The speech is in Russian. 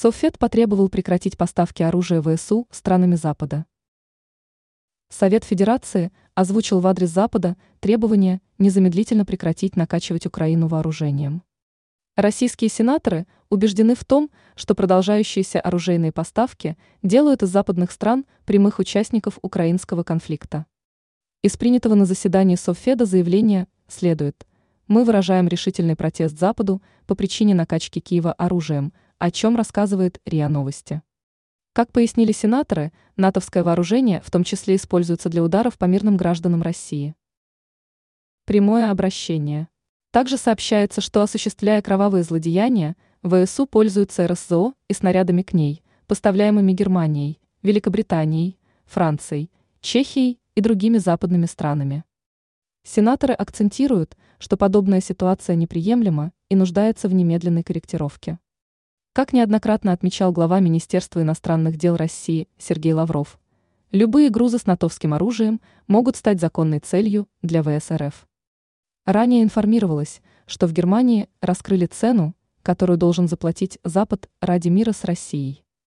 Совфед потребовал прекратить поставки оружия ВСУ странами Запада. Совет Федерации озвучил в адрес Запада требование незамедлительно прекратить накачивать Украину вооружением. Российские сенаторы убеждены в том, что продолжающиеся оружейные поставки делают из западных стран прямых участников украинского конфликта. Из принятого на заседании Совфеда заявления следует «Мы выражаем решительный протест Западу по причине накачки Киева оружием», о чем рассказывает РИА Новости. Как пояснили сенаторы, натовское вооружение в том числе используется для ударов по мирным гражданам России. Прямое обращение. Также сообщается, что осуществляя кровавые злодеяния, ВСУ пользуются РСЗО и снарядами к ней, поставляемыми Германией, Великобританией, Францией, Чехией и другими западными странами. Сенаторы акцентируют, что подобная ситуация неприемлема и нуждается в немедленной корректировке. Как неоднократно отмечал глава Министерства иностранных дел России Сергей Лавров, любые грузы с натовским оружием могут стать законной целью для ВСРФ. Ранее информировалось, что в Германии раскрыли цену, которую должен заплатить Запад ради мира с Россией.